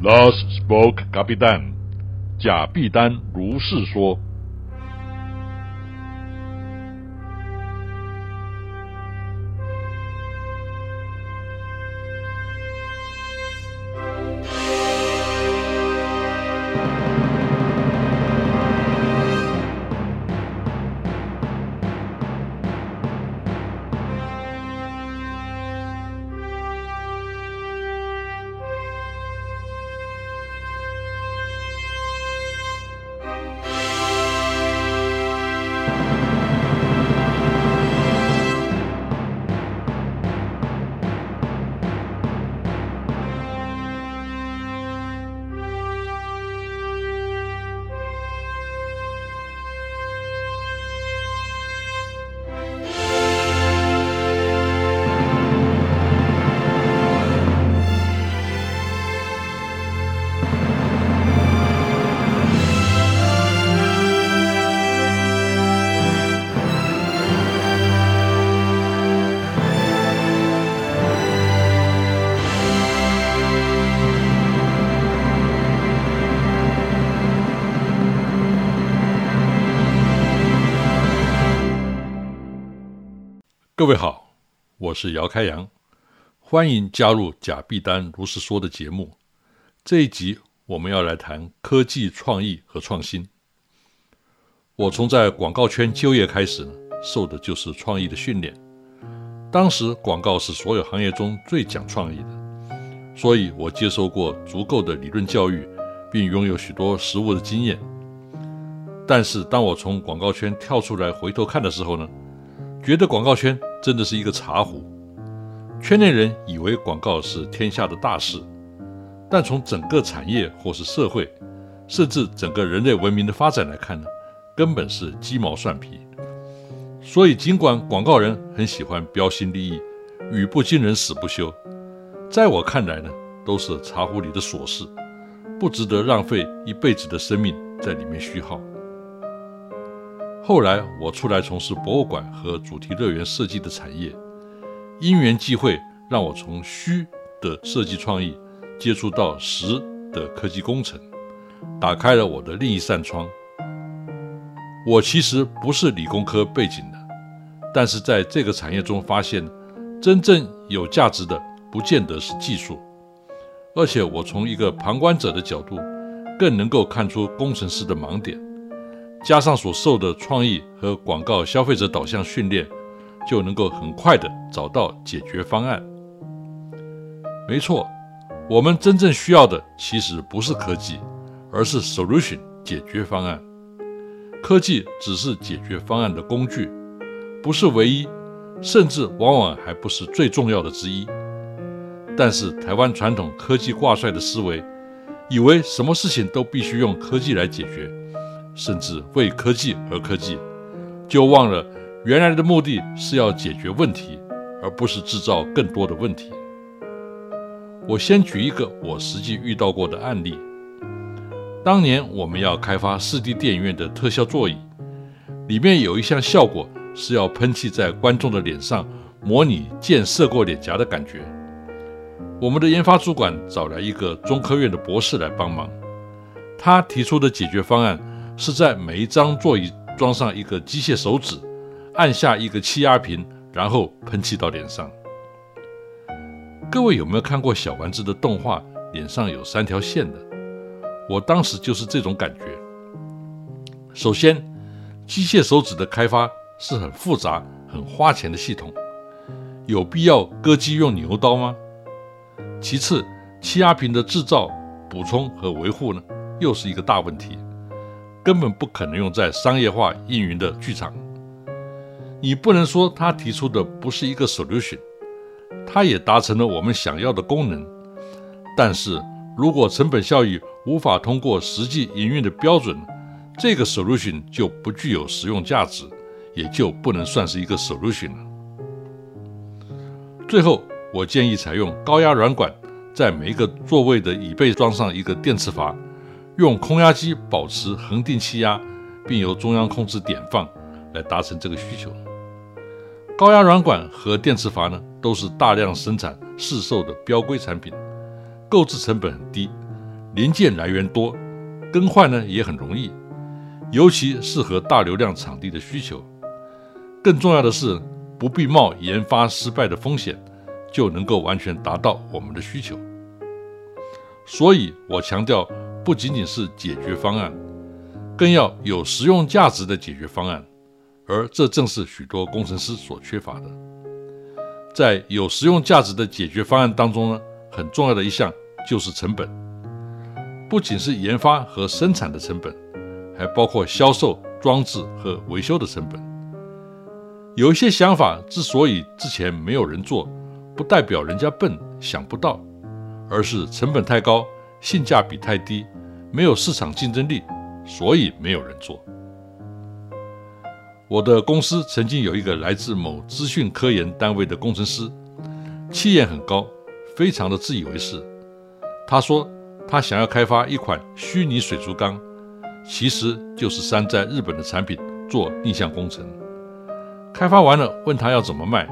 Thus spoke Capitan，贾碧丹如是说。各位好，我是姚开阳，欢迎加入贾必丹如是说的节目。这一集我们要来谈科技创意和创新。我从在广告圈就业开始呢，受的就是创意的训练。当时广告是所有行业中最讲创意的，所以我接受过足够的理论教育，并拥有许多实务的经验。但是当我从广告圈跳出来回头看的时候呢，觉得广告圈。真的是一个茶壶，圈内人以为广告是天下的大事，但从整个产业或是社会，甚至整个人类文明的发展来看呢，根本是鸡毛蒜皮。所以，尽管广告人很喜欢标新立异，语不惊人死不休，在我看来呢，都是茶壶里的琐事，不值得浪费一辈子的生命在里面虚耗。后来我出来从事博物馆和主题乐园设计的产业，因缘际会让我从虚的设计创意接触到实的科技工程，打开了我的另一扇窗。我其实不是理工科背景的，但是在这个产业中发现，真正有价值的不见得是技术，而且我从一个旁观者的角度，更能够看出工程师的盲点。加上所受的创意和广告消费者导向训练，就能够很快的找到解决方案。没错，我们真正需要的其实不是科技，而是 solution 解决方案。科技只是解决方案的工具，不是唯一，甚至往往还不是最重要的之一。但是台湾传统科技挂帅的思维，以为什么事情都必须用科技来解决。甚至为科技而科技，就忘了原来的目的是要解决问题，而不是制造更多的问题。我先举一个我实际遇到过的案例。当年我们要开发 4D 电影院的特效座椅，里面有一项效果是要喷气在观众的脸上，模拟箭射过脸颊的感觉。我们的研发主管找来一个中科院的博士来帮忙，他提出的解决方案。是在每一张座椅装上一个机械手指，按下一个气压瓶，然后喷气到脸上。各位有没有看过小丸子的动画？脸上有三条线的，我当时就是这种感觉。首先，机械手指的开发是很复杂、很花钱的系统，有必要割机用牛刀吗？其次，气压瓶的制造、补充和维护呢，又是一个大问题。根本不可能用在商业化运营的剧场。你不能说他提出的不是一个 solution，他也达成了我们想要的功能。但是如果成本效益无法通过实际营运的标准，这个 solution 就不具有实用价值，也就不能算是一个 solution 了。最后，我建议采用高压软管，在每一个座位的椅背装上一个电磁阀。用空压机保持恒定气压，并由中央控制点放，来达成这个需求。高压软管和电磁阀呢，都是大量生产市售的标规产品，购置成本很低，零件来源多，更换呢也很容易，尤其适合大流量场地的需求。更重要的是，不必冒研发失败的风险，就能够完全达到我们的需求。所以我强调，不仅仅是解决方案，更要有实用价值的解决方案，而这正是许多工程师所缺乏的。在有实用价值的解决方案当中呢，很重要的一项就是成本，不仅是研发和生产的成本，还包括销售装置和维修的成本。有一些想法之所以之前没有人做，不代表人家笨想不到。而是成本太高，性价比太低，没有市场竞争力，所以没有人做。我的公司曾经有一个来自某资讯科研单位的工程师，气焰很高，非常的自以为是。他说他想要开发一款虚拟水族缸，其实就是山寨日本的产品做逆向工程。开发完了，问他要怎么卖，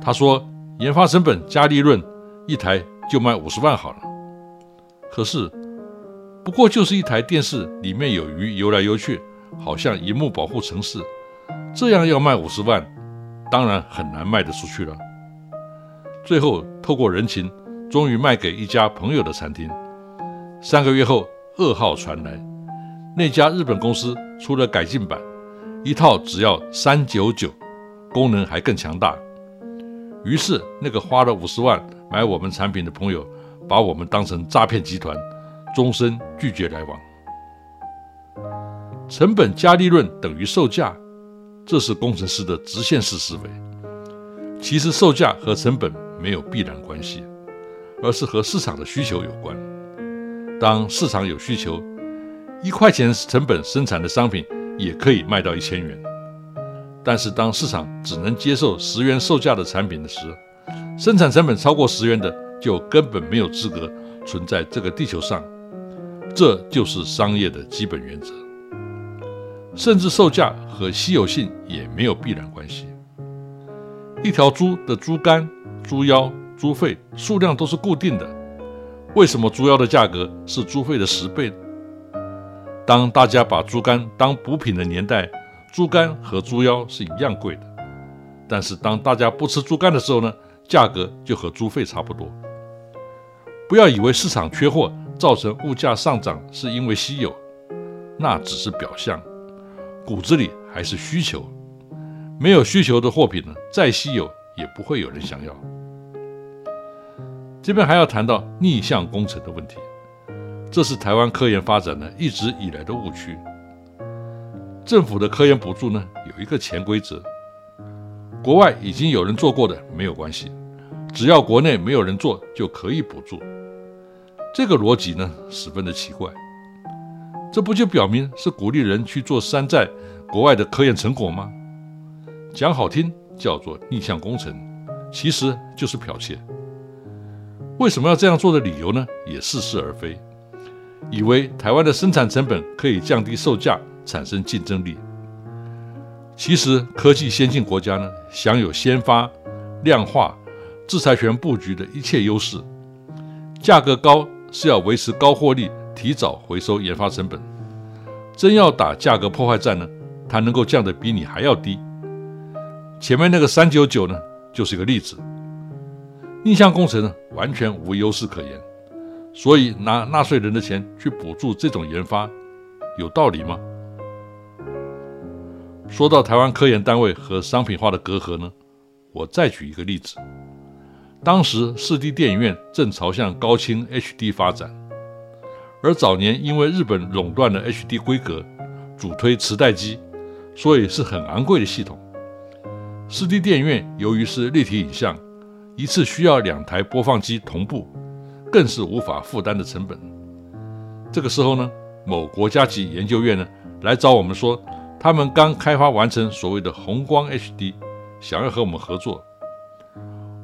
他说研发成本加利润，一台。就卖五十万好了，可是不过就是一台电视，里面有鱼游来游去，好像荧幕保护城市，这样要卖五十万，当然很难卖得出去了。最后透过人情，终于卖给一家朋友的餐厅。三个月后，噩耗传来，那家日本公司出了改进版，一套只要三九九，功能还更强大。于是那个花了五十万。买我们产品的朋友，把我们当成诈骗集团，终身拒绝来往。成本加利润等于售价，这是工程师的直线式思维。其实售价和成本没有必然关系，而是和市场的需求有关。当市场有需求，一块钱成本生产的商品也可以卖到一千元。但是当市场只能接受十元售价的产品的时，生产成本超过十元的，就根本没有资格存在这个地球上。这就是商业的基本原则。甚至售价和稀有性也没有必然关系。一条猪的猪肝、猪腰、猪肺数量都是固定的，为什么猪腰的价格是猪肺的十倍？当大家把猪肝当补品的年代，猪肝和猪腰是一样贵的。但是当大家不吃猪肝的时候呢？价格就和猪肺差不多。不要以为市场缺货造成物价上涨是因为稀有，那只是表象，骨子里还是需求。没有需求的货品呢，再稀有也不会有人想要。这边还要谈到逆向工程的问题，这是台湾科研发展呢一直以来的误区。政府的科研补助呢有一个潜规则。国外已经有人做过的没有关系，只要国内没有人做就可以补助。这个逻辑呢十分的奇怪，这不就表明是鼓励人去做山寨国外的科研成果吗？讲好听叫做逆向工程，其实就是剽窃。为什么要这样做的理由呢？也似是而非，以为台湾的生产成本可以降低售价，产生竞争力。其实，科技先进国家呢，享有先发、量化、制裁权布局的一切优势。价格高是要维持高获利，提早回收研发成本。真要打价格破坏战呢，它能够降得比你还要低。前面那个三九九呢，就是一个例子。逆向工程呢，完全无优势可言。所以拿纳税人的钱去补助这种研发，有道理吗？说到台湾科研单位和商品化的隔阂呢，我再举一个例子。当时四 D 电影院正朝向高清 HD 发展，而早年因为日本垄断了 HD 规格，主推磁带机，所以是很昂贵的系统。四 D 电影院由于是立体影像，一次需要两台播放机同步，更是无法负担的成本。这个时候呢，某国家级研究院呢来找我们说。他们刚开发完成所谓的红光 HD，想要和我们合作。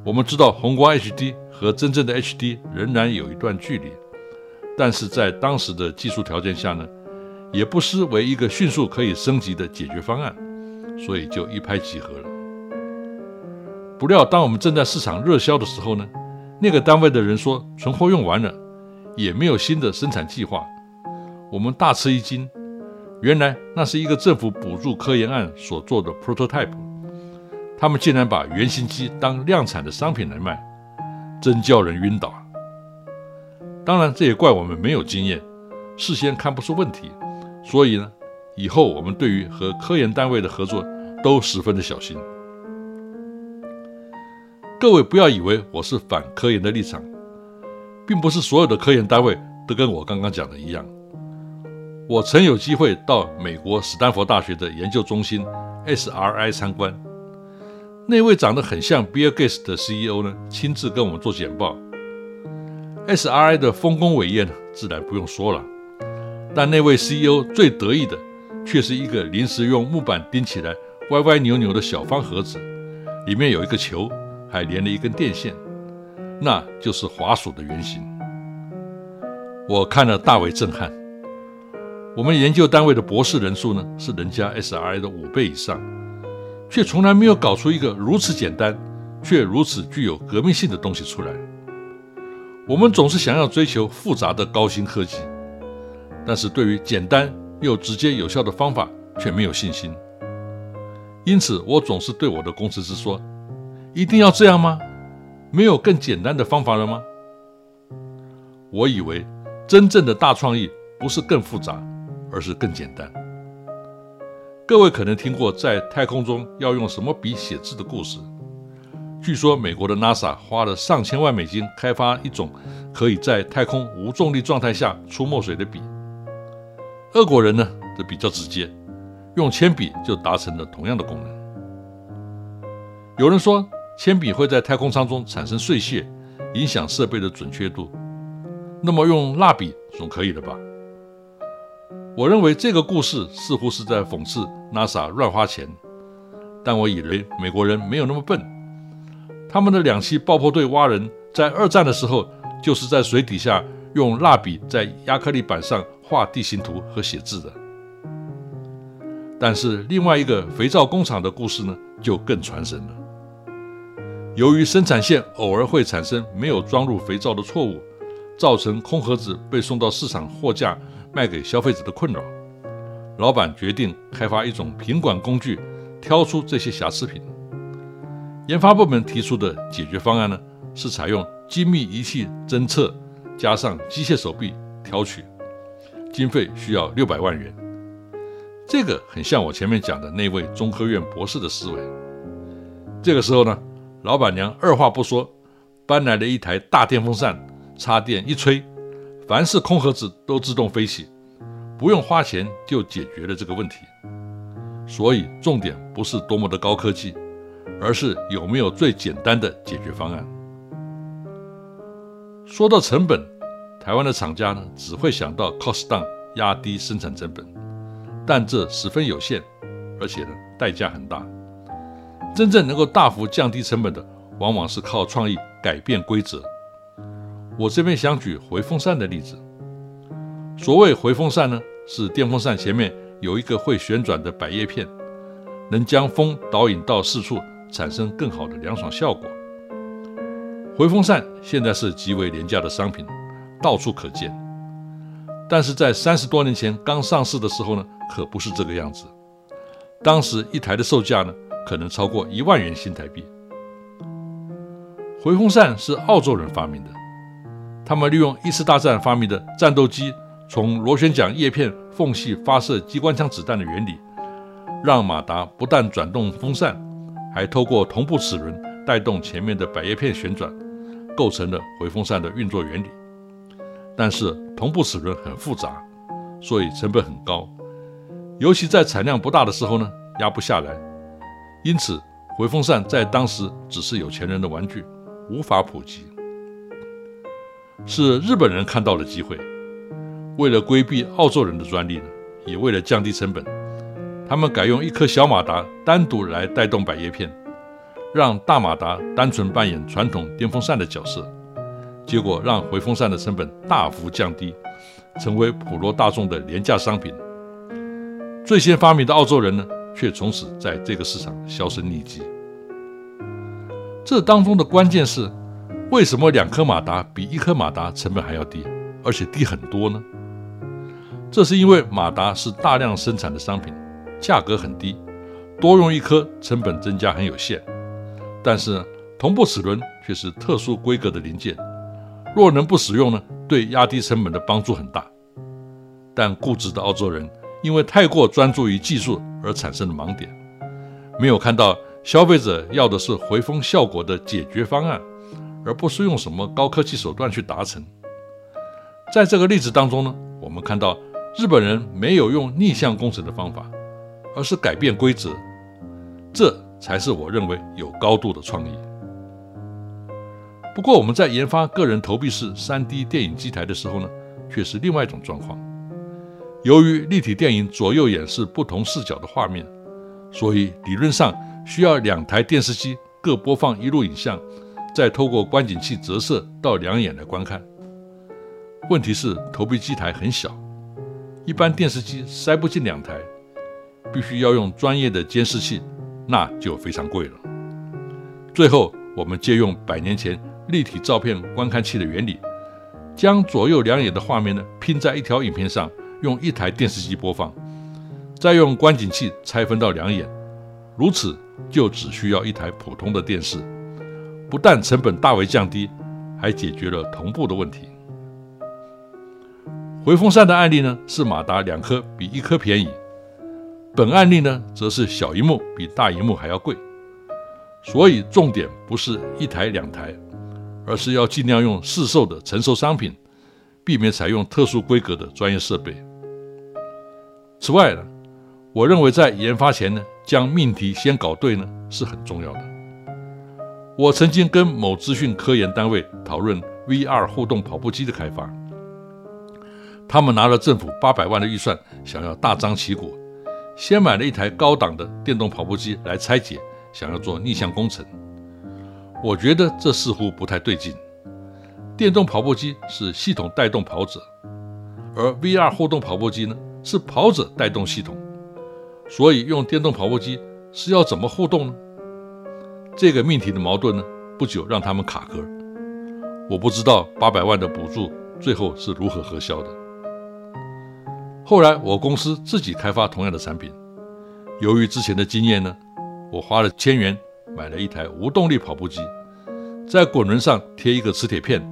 我们知道红光 HD 和真正的 HD 仍然有一段距离，但是在当时的技术条件下呢，也不失为一个迅速可以升级的解决方案，所以就一拍即合了。不料当我们正在市场热销的时候呢，那个单位的人说存货用完了，也没有新的生产计划。我们大吃一惊，原来那是一个政府补助科研案所做的 prototype。他们竟然把原型机当量产的商品来卖，真叫人晕倒。当然，这也怪我们没有经验，事先看不出问题，所以呢，以后我们对于和科研单位的合作都十分的小心。各位不要以为我是反科研的立场，并不是所有的科研单位都跟我刚刚讲的一样。我曾有机会到美国史丹佛大学的研究中心 SRI 参观。那位长得很像 Bill Gates 的 CEO 呢，亲自跟我们做简报。SRI 的丰功伟业呢，自然不用说了。但那位 CEO 最得意的，却是一个临时用木板钉起来、歪歪扭扭的小方盒子，里面有一个球，还连了一根电线，那就是滑鼠的原型。我看了大为震撼。我们研究单位的博士人数呢，是人家 SRI 的五倍以上。却从来没有搞出一个如此简单却如此具有革命性的东西出来。我们总是想要追求复杂的高新科技，但是对于简单又直接有效的方法却没有信心。因此，我总是对我的工程师说：“一定要这样吗？没有更简单的方法了吗？”我以为真正的大创意不是更复杂，而是更简单。各位可能听过在太空中要用什么笔写字的故事。据说美国的 NASA 花了上千万美金开发一种可以在太空无重力状态下出墨水的笔。俄国人呢则比较直接，用铅笔就达成了同样的功能。有人说铅笔会在太空舱中产生碎屑，影响设备的准确度。那么用蜡笔总可以了吧？我认为这个故事似乎是在讽刺 NASA 乱花钱，但我以为美国人没有那么笨。他们的两栖爆破队蛙人在二战的时候，就是在水底下用蜡笔在亚克力板上画地形图和写字的。但是另外一个肥皂工厂的故事呢，就更传神了。由于生产线偶尔会产生没有装入肥皂的错误，造成空盒子被送到市场货架。卖给消费者的困扰，老板决定开发一种品管工具，挑出这些瑕疵品。研发部门提出的解决方案呢，是采用精密仪器侦测，加上机械手臂挑取，经费需要六百万元。这个很像我前面讲的那位中科院博士的思维。这个时候呢，老板娘二话不说，搬来了一台大电风扇，插电一吹。凡是空盒子都自动飞起，不用花钱就解决了这个问题。所以重点不是多么的高科技，而是有没有最简单的解决方案。说到成本，台湾的厂家呢只会想到 cost down 压低生产成本，但这十分有限，而且呢代价很大。真正能够大幅降低成本的，往往是靠创意改变规则。我这边想举回风扇的例子。所谓回风扇呢，是电风扇前面有一个会旋转的百叶片，能将风导引到四处，产生更好的凉爽效果。回风扇现在是极为廉价的商品，到处可见。但是在三十多年前刚上市的时候呢，可不是这个样子。当时一台的售价呢，可能超过一万元新台币。回风扇是澳洲人发明的。他们利用一次大战发明的战斗机从螺旋桨叶片缝隙发射机关枪子弹的原理，让马达不但转动风扇，还透过同步齿轮带动前面的百叶片旋转，构成了回风扇的运作原理。但是同步齿轮很复杂，所以成本很高，尤其在产量不大的时候呢，压不下来。因此，回风扇在当时只是有钱人的玩具，无法普及。是日本人看到了机会，为了规避澳洲人的专利呢，也为了降低成本，他们改用一颗小马达单独来带动百叶片，让大马达单纯扮演传统电风扇的角色，结果让回风扇的成本大幅降低，成为普罗大众的廉价商品。最先发明的澳洲人呢，却从此在这个市场销声匿迹。这当中的关键是。为什么两颗马达比一颗马达成本还要低？而且低很多呢？这是因为马达是大量生产的商品，价格很低，多用一颗成本增加很有限。但是同步齿轮却是特殊规格的零件，若能不使用呢，对压低成本的帮助很大。但固执的澳洲人因为太过专注于技术而产生的盲点，没有看到消费者要的是回风效果的解决方案。而不是用什么高科技手段去达成。在这个例子当中呢，我们看到日本人没有用逆向工程的方法，而是改变规则，这才是我认为有高度的创意。不过我们在研发个人投币式 3D 电影机台的时候呢，却是另外一种状况。由于立体电影左右演示不同视角的画面，所以理论上需要两台电视机各播放一路影像。再透过观景器折射到两眼来观看。问题是投币机台很小，一般电视机塞不进两台，必须要用专业的监视器，那就非常贵了。最后，我们借用百年前立体照片观看器的原理，将左右两眼的画面呢拼在一条影片上，用一台电视机播放，再用观景器拆分到两眼，如此就只需要一台普通的电视。不但成本大为降低，还解决了同步的问题。回风扇的案例呢，是马达两颗比一颗便宜；本案例呢，则是小荧幕比大荧幕还要贵。所以重点不是一台两台，而是要尽量用市售的成熟商品，避免采用特殊规格的专业设备。此外呢，我认为在研发前呢，将命题先搞对呢，是很重要的。我曾经跟某资讯科研单位讨论 VR 互动跑步机的开发，他们拿了政府八百万的预算，想要大张旗鼓，先买了一台高档的电动跑步机来拆解，想要做逆向工程。我觉得这似乎不太对劲。电动跑步机是系统带动跑者，而 VR 互动跑步机呢是跑者带动系统，所以用电动跑步机是要怎么互动呢？这个命题的矛盾呢，不久让他们卡壳。我不知道八百万的补助最后是如何核销的。后来我公司自己开发同样的产品，由于之前的经验呢，我花了千元买了一台无动力跑步机，在滚轮上贴一个磁铁片，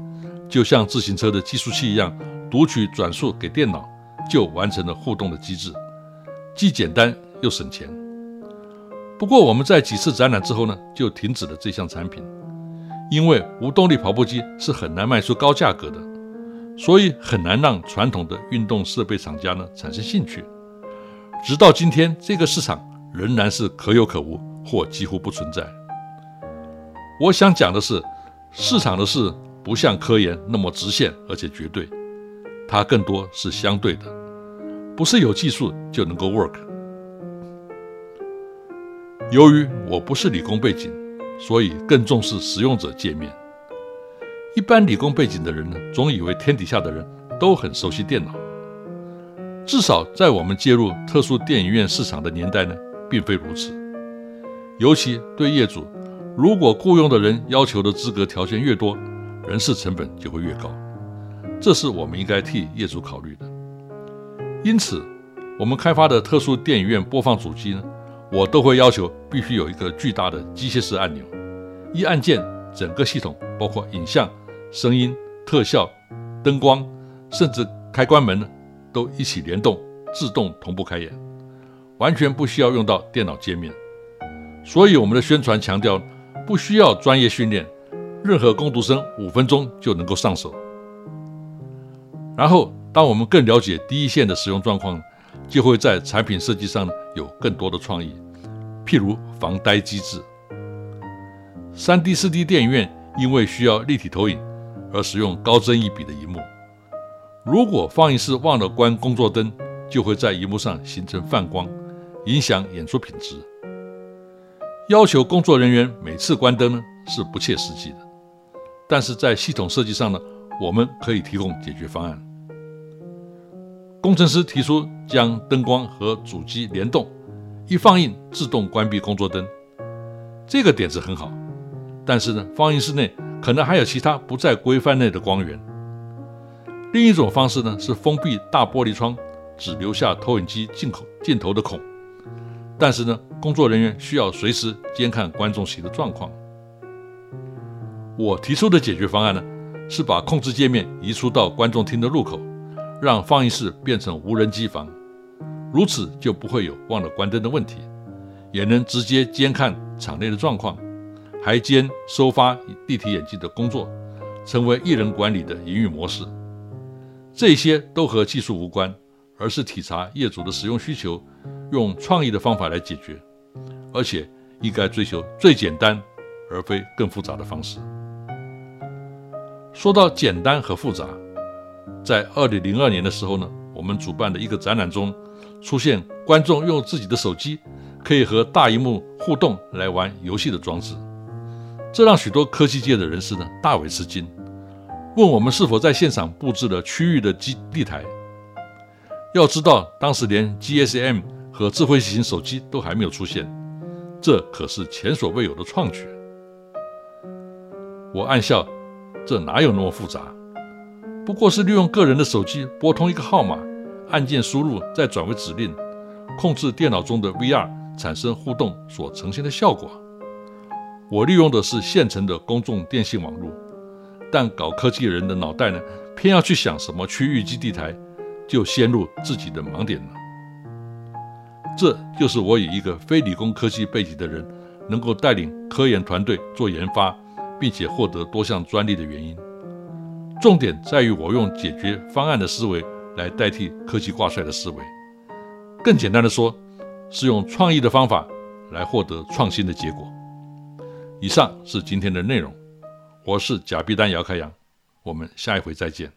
就像自行车的计数器一样，读取转速给电脑，就完成了互动的机制，既简单又省钱。不过我们在几次展览之后呢，就停止了这项产品，因为无动力跑步机是很难卖出高价格的，所以很难让传统的运动设备厂家呢产生兴趣。直到今天，这个市场仍然是可有可无或几乎不存在。我想讲的是，市场的事不像科研那么直线而且绝对，它更多是相对的，不是有技术就能够 work。由于我不是理工背景，所以更重视使用者界面。一般理工背景的人呢，总以为天底下的人都很熟悉电脑。至少在我们介入特殊电影院市场的年代呢，并非如此。尤其对业主，如果雇佣的人要求的资格条件越多，人事成本就会越高。这是我们应该替业主考虑的。因此，我们开发的特殊电影院播放主机呢。我都会要求必须有一个巨大的机械式按钮，一按键，整个系统包括影像、声音、特效、灯光，甚至开关门，都一起联动，自动同步开演，完全不需要用到电脑界面。所以我们的宣传强调，不需要专业训练，任何工读生五分钟就能够上手。然后，当我们更了解第一线的使用状况。就会在产品设计上有更多的创意，譬如防呆机制。三 D、四 D 电影院因为需要立体投影而使用高帧一比的荧幕，如果放映室忘了关工作灯，就会在荧幕上形成泛光，影响演出品质。要求工作人员每次关灯呢是不切实际的，但是在系统设计上呢，我们可以提供解决方案。工程师提出将灯光和主机联动，一放映自动关闭工作灯。这个点子很好，但是呢，放映室内可能还有其他不在规范内的光源。另一种方式呢是封闭大玻璃窗，只留下投影机进口镜头的孔。但是呢，工作人员需要随时监看观众席的状况。我提出的解决方案呢，是把控制界面移出到观众厅的入口，让放映室变成无人机房，如此就不会有忘了关灯的问题，也能直接监看场内的状况，还兼收发立体眼镜的工作，成为艺人管理的营运模式。这些都和技术无关，而是体察业主的使用需求，用创意的方法来解决，而且应该追求最简单，而非更复杂的方式。说到简单和复杂，在二零零二年的时候呢，我们主办的一个展览中，出现观众用自己的手机可以和大荧幕互动来玩游戏的装置，这让许多科技界的人士呢大为吃惊，问我们是否在现场布置了区域的基地台。要知道，当时连 GSM 和智慧型手机都还没有出现，这可是前所未有的创举。我暗笑。这哪有那么复杂？不过是利用个人的手机拨通一个号码，按键输入再转为指令，控制电脑中的 VR 产生互动所呈现的效果。我利用的是现成的公众电信网络，但搞科技人的脑袋呢，偏要去想什么区域基地台，就陷入自己的盲点了。这就是我以一个非理工科技背景的人，能够带领科研团队做研发。并且获得多项专利的原因，重点在于我用解决方案的思维来代替科技挂帅的思维。更简单的说，是用创意的方法来获得创新的结果。以上是今天的内容，我是假币丹姚开阳，我们下一回再见。